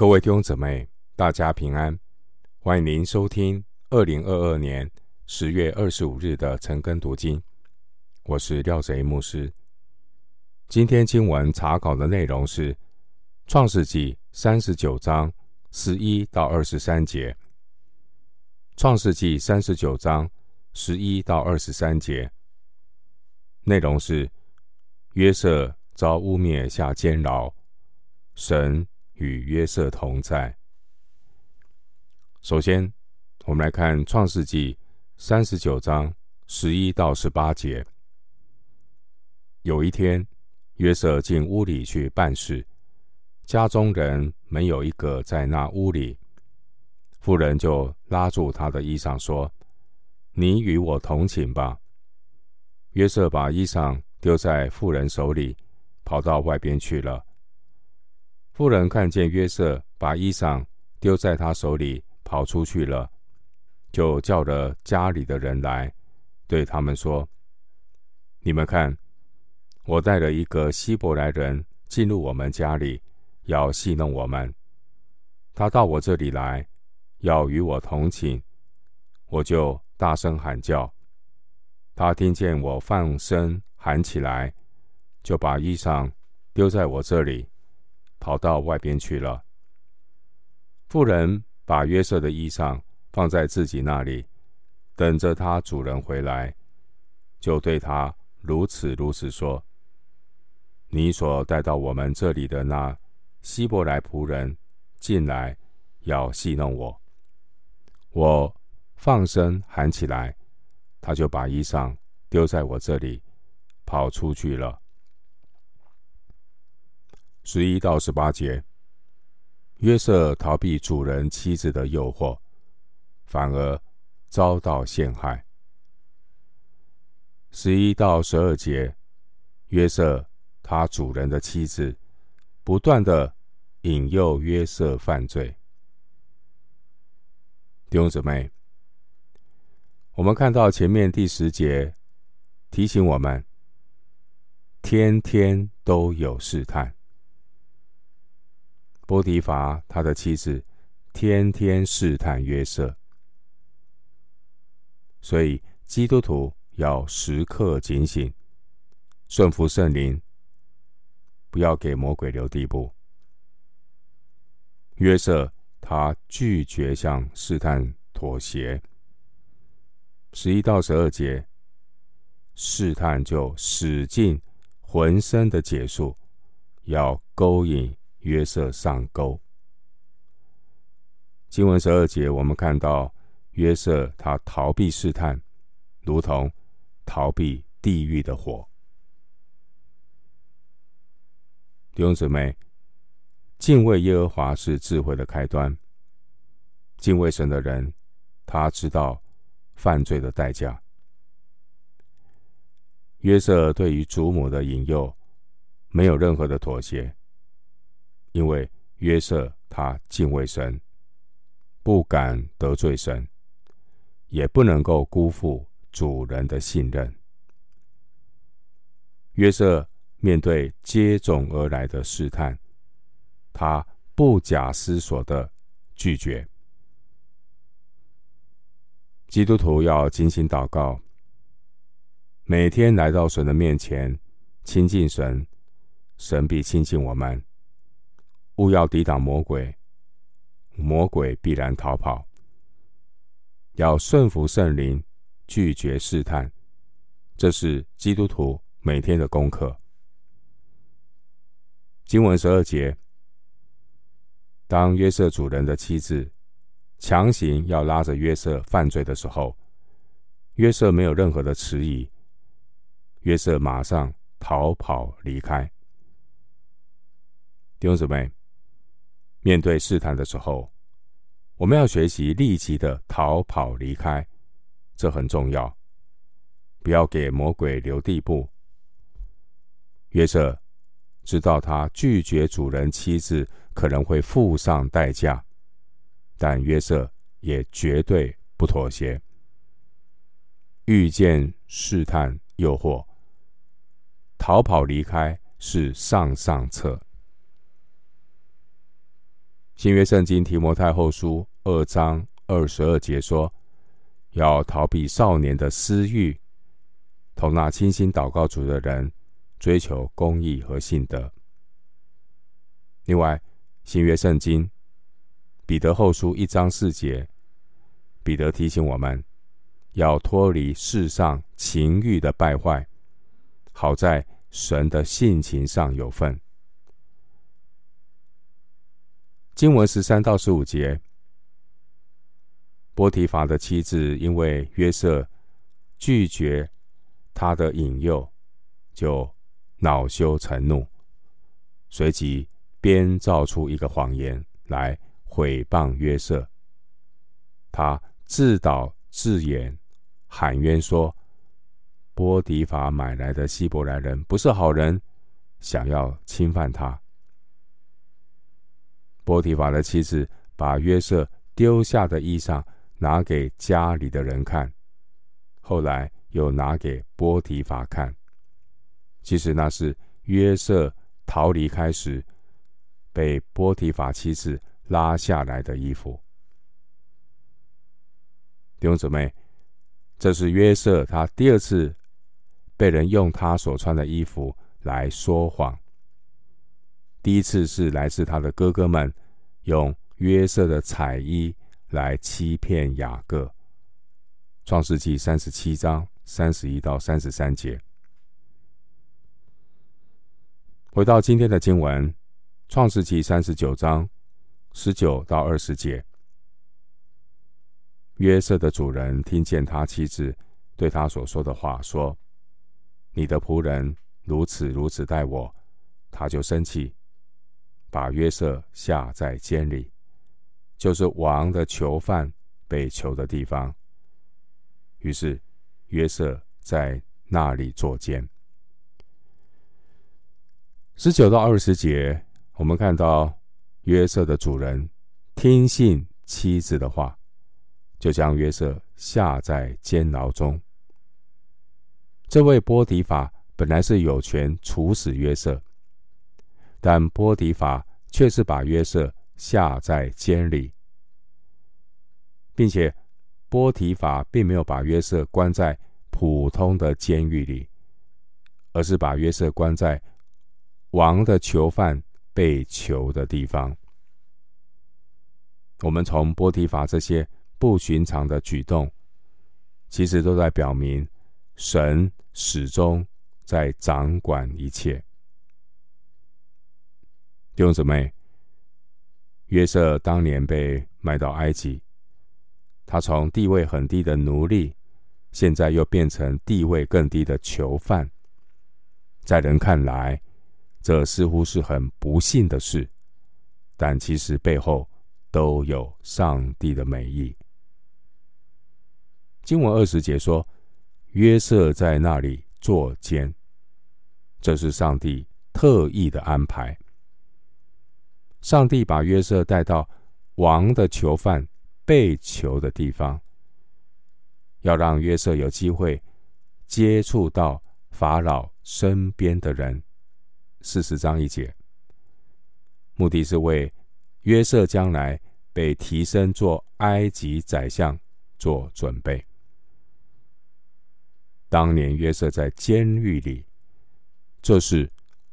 各位弟兄姊妹，大家平安！欢迎您收听二零二二年十月二十五日的晨更读经。我是廖贼牧师。今天经文查考的内容是《创世纪》三十九章十一到二十三节。《创世纪》三十九章十一到二十三节内容是约瑟遭污蔑下监牢，神。与约瑟同在。首先，我们来看《创世纪》三十九章十一到十八节。有一天，约瑟进屋里去办事，家中人没有一个在那屋里。妇人就拉住他的衣裳说：“你与我同寝吧。”约瑟把衣裳丢在妇人手里，跑到外边去了。妇人看见约瑟把衣裳丢在他手里，跑出去了，就叫了家里的人来，对他们说：“你们看，我带了一个希伯来人进入我们家里，要戏弄我们。他到我这里来，要与我同寝，我就大声喊叫。他听见我放声喊起来，就把衣裳丢在我这里。”跑到外边去了。妇人把约瑟的衣裳放在自己那里，等着他主人回来，就对他如此如此说：“你所带到我们这里的那希伯来仆人进来，要戏弄我。我放声喊起来，他就把衣裳丢在我这里，跑出去了。”十一到十八节，约瑟逃避主人妻子的诱惑，反而遭到陷害。十一到十二节，约瑟他主人的妻子不断的引诱约瑟犯罪。弟兄姊妹，我们看到前面第十节提醒我们，天天都有试探。波提乏他的妻子天天试探约瑟，所以基督徒要时刻警醒，顺服圣灵，不要给魔鬼留地步。约瑟他拒绝向试探妥协，十一到十二节，试探就使尽浑身的解数，要勾引。约瑟上钩。经文十二节，我们看到约瑟他逃避试探，如同逃避地狱的火。弟兄姊妹，敬畏耶和华是智慧的开端。敬畏神的人，他知道犯罪的代价。约瑟对于祖母的引诱，没有任何的妥协。因为约瑟他敬畏神，不敢得罪神，也不能够辜负主人的信任。约瑟面对接踵而来的试探，他不假思索的拒绝。基督徒要精心祷告，每天来到神的面前亲近神，神必亲近我们。勿要抵挡魔鬼，魔鬼必然逃跑。要顺服圣灵，拒绝试探，这是基督徒每天的功课。经文十二节，当约瑟主人的妻子强行要拉着约瑟犯罪的时候，约瑟没有任何的迟疑，约瑟马上逃跑离开。弟兄姊妹。面对试探的时候，我们要学习立即的逃跑离开，这很重要。不要给魔鬼留地步。约瑟知道他拒绝主人妻子可能会付上代价，但约瑟也绝对不妥协。遇见试探诱惑，逃跑离开是上上策。新约圣经提摩太后书二章二十二节说：“要逃避少年的私欲，同那清心祷告主的人，追求公义和信德。”另外，新约圣经彼得后书一章四节，彼得提醒我们要脱离世上情欲的败坏，好在神的性情上有份。经文十三到十五节，波提乏的妻子因为约瑟拒绝他的引诱，就恼羞成怒，随即编造出一个谎言来毁谤约瑟。他自导自演，喊冤说：“波提乏买来的希伯来人不是好人，想要侵犯他。”波提法的妻子把约瑟丢下的衣裳拿给家里的人看，后来又拿给波提法看。其实那是约瑟逃离开时被波提法妻子拉下来的衣服。弟兄姊妹，这是约瑟他第二次被人用他所穿的衣服来说谎。第一次是来自他的哥哥们用约瑟的彩衣来欺骗雅各。创世记三十七章三十一到三十三节。回到今天的经文，创世记三十九章十九到二十节。约瑟的主人听见他妻子对他所说的话，说：“你的仆人如此如此待我。”他就生气。把约瑟下在监里，就是王的囚犯被囚的地方。于是约瑟在那里坐监。十九到二十节，我们看到约瑟的主人听信妻子的话，就将约瑟下在监牢中。这位波提法本来是有权处死约瑟。但波提法却是把约瑟下在监里，并且波提法并没有把约瑟关在普通的监狱里，而是把约瑟关在王的囚犯被囚的地方。我们从波提法这些不寻常的举动，其实都在表明神始终在掌管一切。弟兄姊妹，约瑟当年被卖到埃及，他从地位很低的奴隶，现在又变成地位更低的囚犯。在人看来，这似乎是很不幸的事，但其实背后都有上帝的美意。经文二十节说，约瑟在那里坐监，这是上帝特意的安排。上帝把约瑟带到王的囚犯被囚的地方，要让约瑟有机会接触到法老身边的人。四十章一节，目的是为约瑟将来被提升做埃及宰相做准备。当年约瑟在监狱里，这是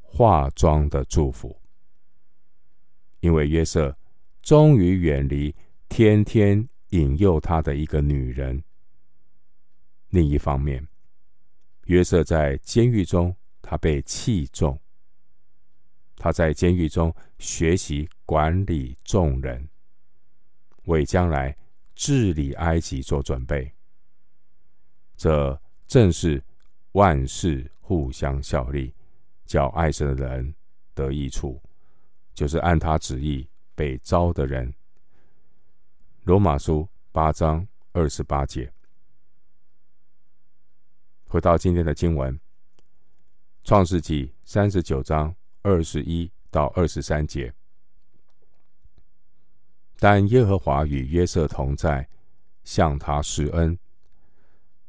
化妆的祝福。因为约瑟终于远离天天引诱他的一个女人。另一方面，约瑟在监狱中，他被器重。他在监狱中学习管理众人，为将来治理埃及做准备。这正是万事互相效力，叫爱神的人得益处。就是按他旨意被招的人。罗马书八章二十八节。回到今天的经文，创世纪三十九章二十一到二十三节。但耶和华与约瑟同在，向他施恩，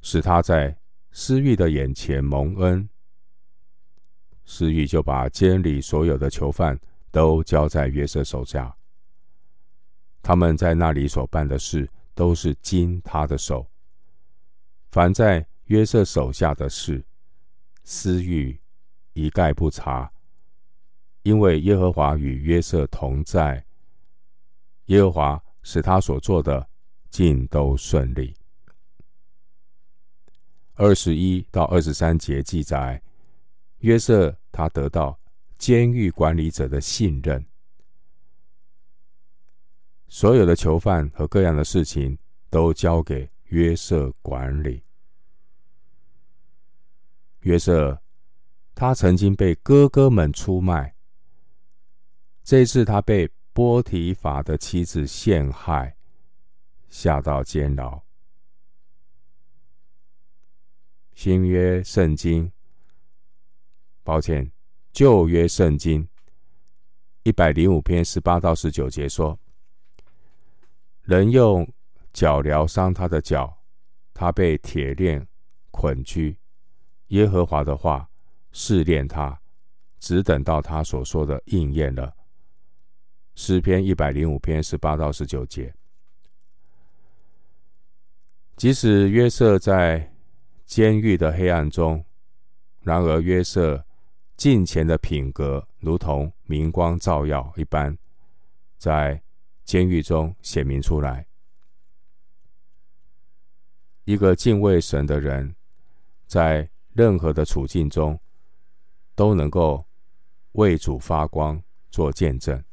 使他在司狱的眼前蒙恩。司狱就把监里所有的囚犯。都交在约瑟手下，他们在那里所办的事，都是经他的手。凡在约瑟手下的事，私欲一概不查，因为耶和华与约瑟同在。耶和华使他所做的尽都顺利。二十一到二十三节记载，约瑟他得到监狱管理者的信任，所有的囚犯和各样的事情都交给约瑟管理。约瑟他曾经被哥哥们出卖，这次他被波提法的妻子陷害，下到监牢。新约圣经，抱歉，旧约圣经一百零五篇十八到十九节说：人用脚疗伤他的脚，他被铁链捆拘。耶和华的话试炼他，只等到他所说的应验了。诗篇一百零五篇十八到十九节，即使约瑟在监狱的黑暗中，然而约瑟近前的品格如同明光照耀一般，在监狱中显明出来。一个敬畏神的人，在任何的处境中，都能够为主发光，做见证。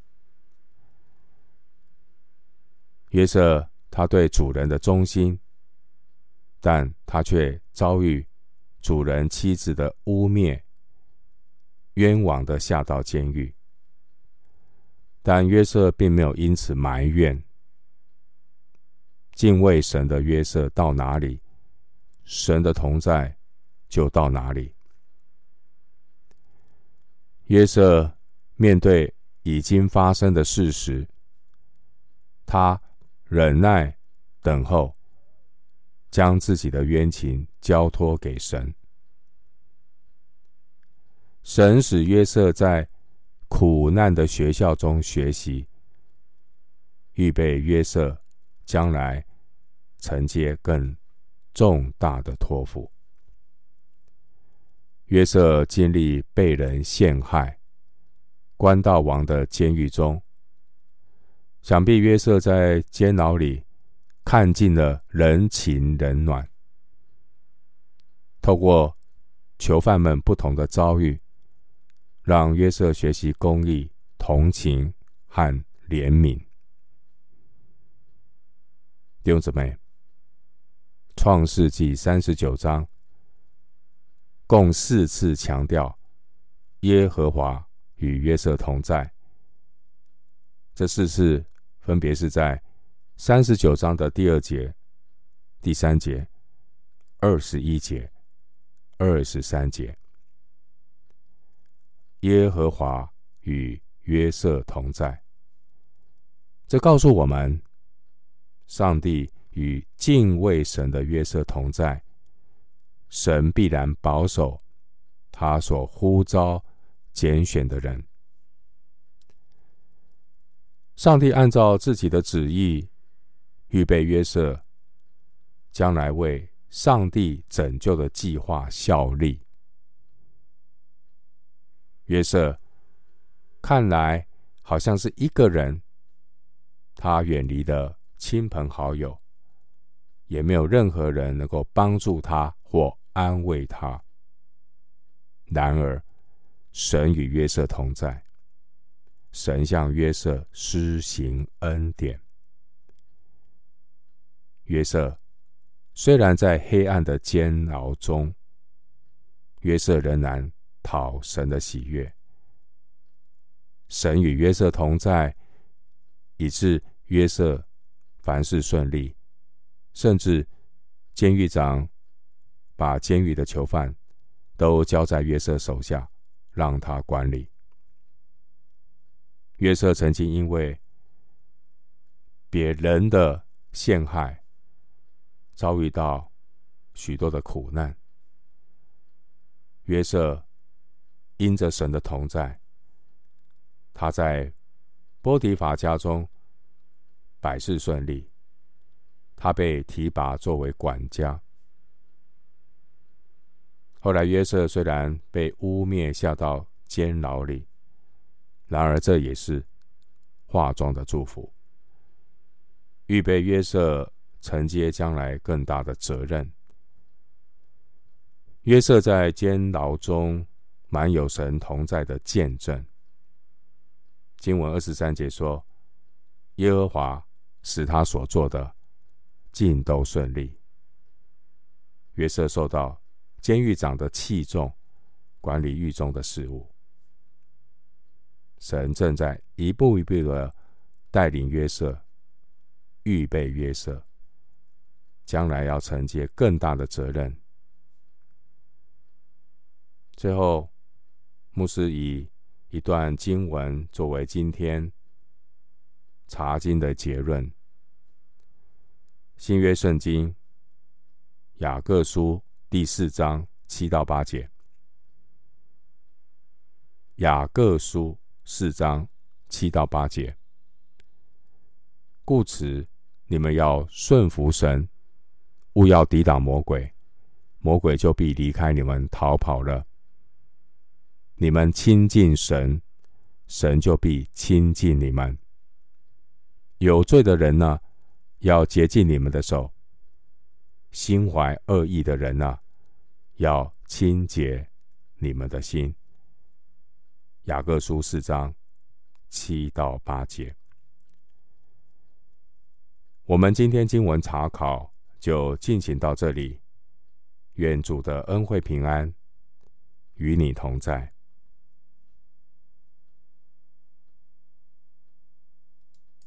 约瑟他对主人的忠心，但他却遭遇主人妻子的污蔑，冤枉的下到监狱。但约瑟并没有因此埋怨。敬畏神的约瑟到哪里，神的同在就到哪里。约瑟面对已经发生的事实，他。忍耐，等候，将自己的冤情交托给神。神使约瑟在苦难的学校中学习，预备约瑟将来承接更重大的托付。约瑟经历被人陷害，关到王的监狱中。想必约瑟在监牢里看尽了人情冷暖，透过囚犯们不同的遭遇，让约瑟学习公义、同情和怜悯。弟兄姊妹，创世纪三十九章共四次强调耶和华与约瑟同在，这四次。分别是在三十九章的第二节、第三节、二十一节、二十三节。耶和华与约瑟同在，这告诉我们，上帝与敬畏神的约瑟同在，神必然保守他所呼召拣选的人。上帝按照自己的旨意预备约瑟，将来为上帝拯救的计划效力。约瑟看来好像是一个人，他远离了亲朋好友，也没有任何人能够帮助他或安慰他。然而，神与约瑟同在。神向约瑟施行恩典。约瑟虽然在黑暗的煎熬中，约瑟仍然讨神的喜悦。神与约瑟同在，以致约瑟凡事顺利，甚至监狱长把监狱的囚犯都交在约瑟手下，让他管理。约瑟曾经因为别人的陷害，遭遇到许多的苦难。约瑟因着神的同在，他在波提乏家中百事顺利。他被提拔作为管家。后来约瑟虽然被污蔑下到监牢里，然而这也是化妆的祝福，预备约瑟承接将来更大的责任。约瑟在监牢中满有神同在的见证。经文二十三节说：“耶和华使他所做的尽都顺利。”约瑟受到监狱长的器重，管理狱中的事务。神正在一步一步的带领约瑟，预备约瑟，将来要承接更大的责任。最后，牧师以一段经文作为今天查经的结论：新约圣经雅各书第四章七到八节。雅各书四章七到八节。故此，你们要顺服神，勿要抵挡魔鬼，魔鬼就必离开你们逃跑了。你们亲近神，神就必亲近你们。有罪的人呢，要洁净你们的手；心怀恶意的人呢，要清洁你们的心。雅各书四章七到八节。我们今天经文查考就进行到这里。愿主的恩惠平安与你同在。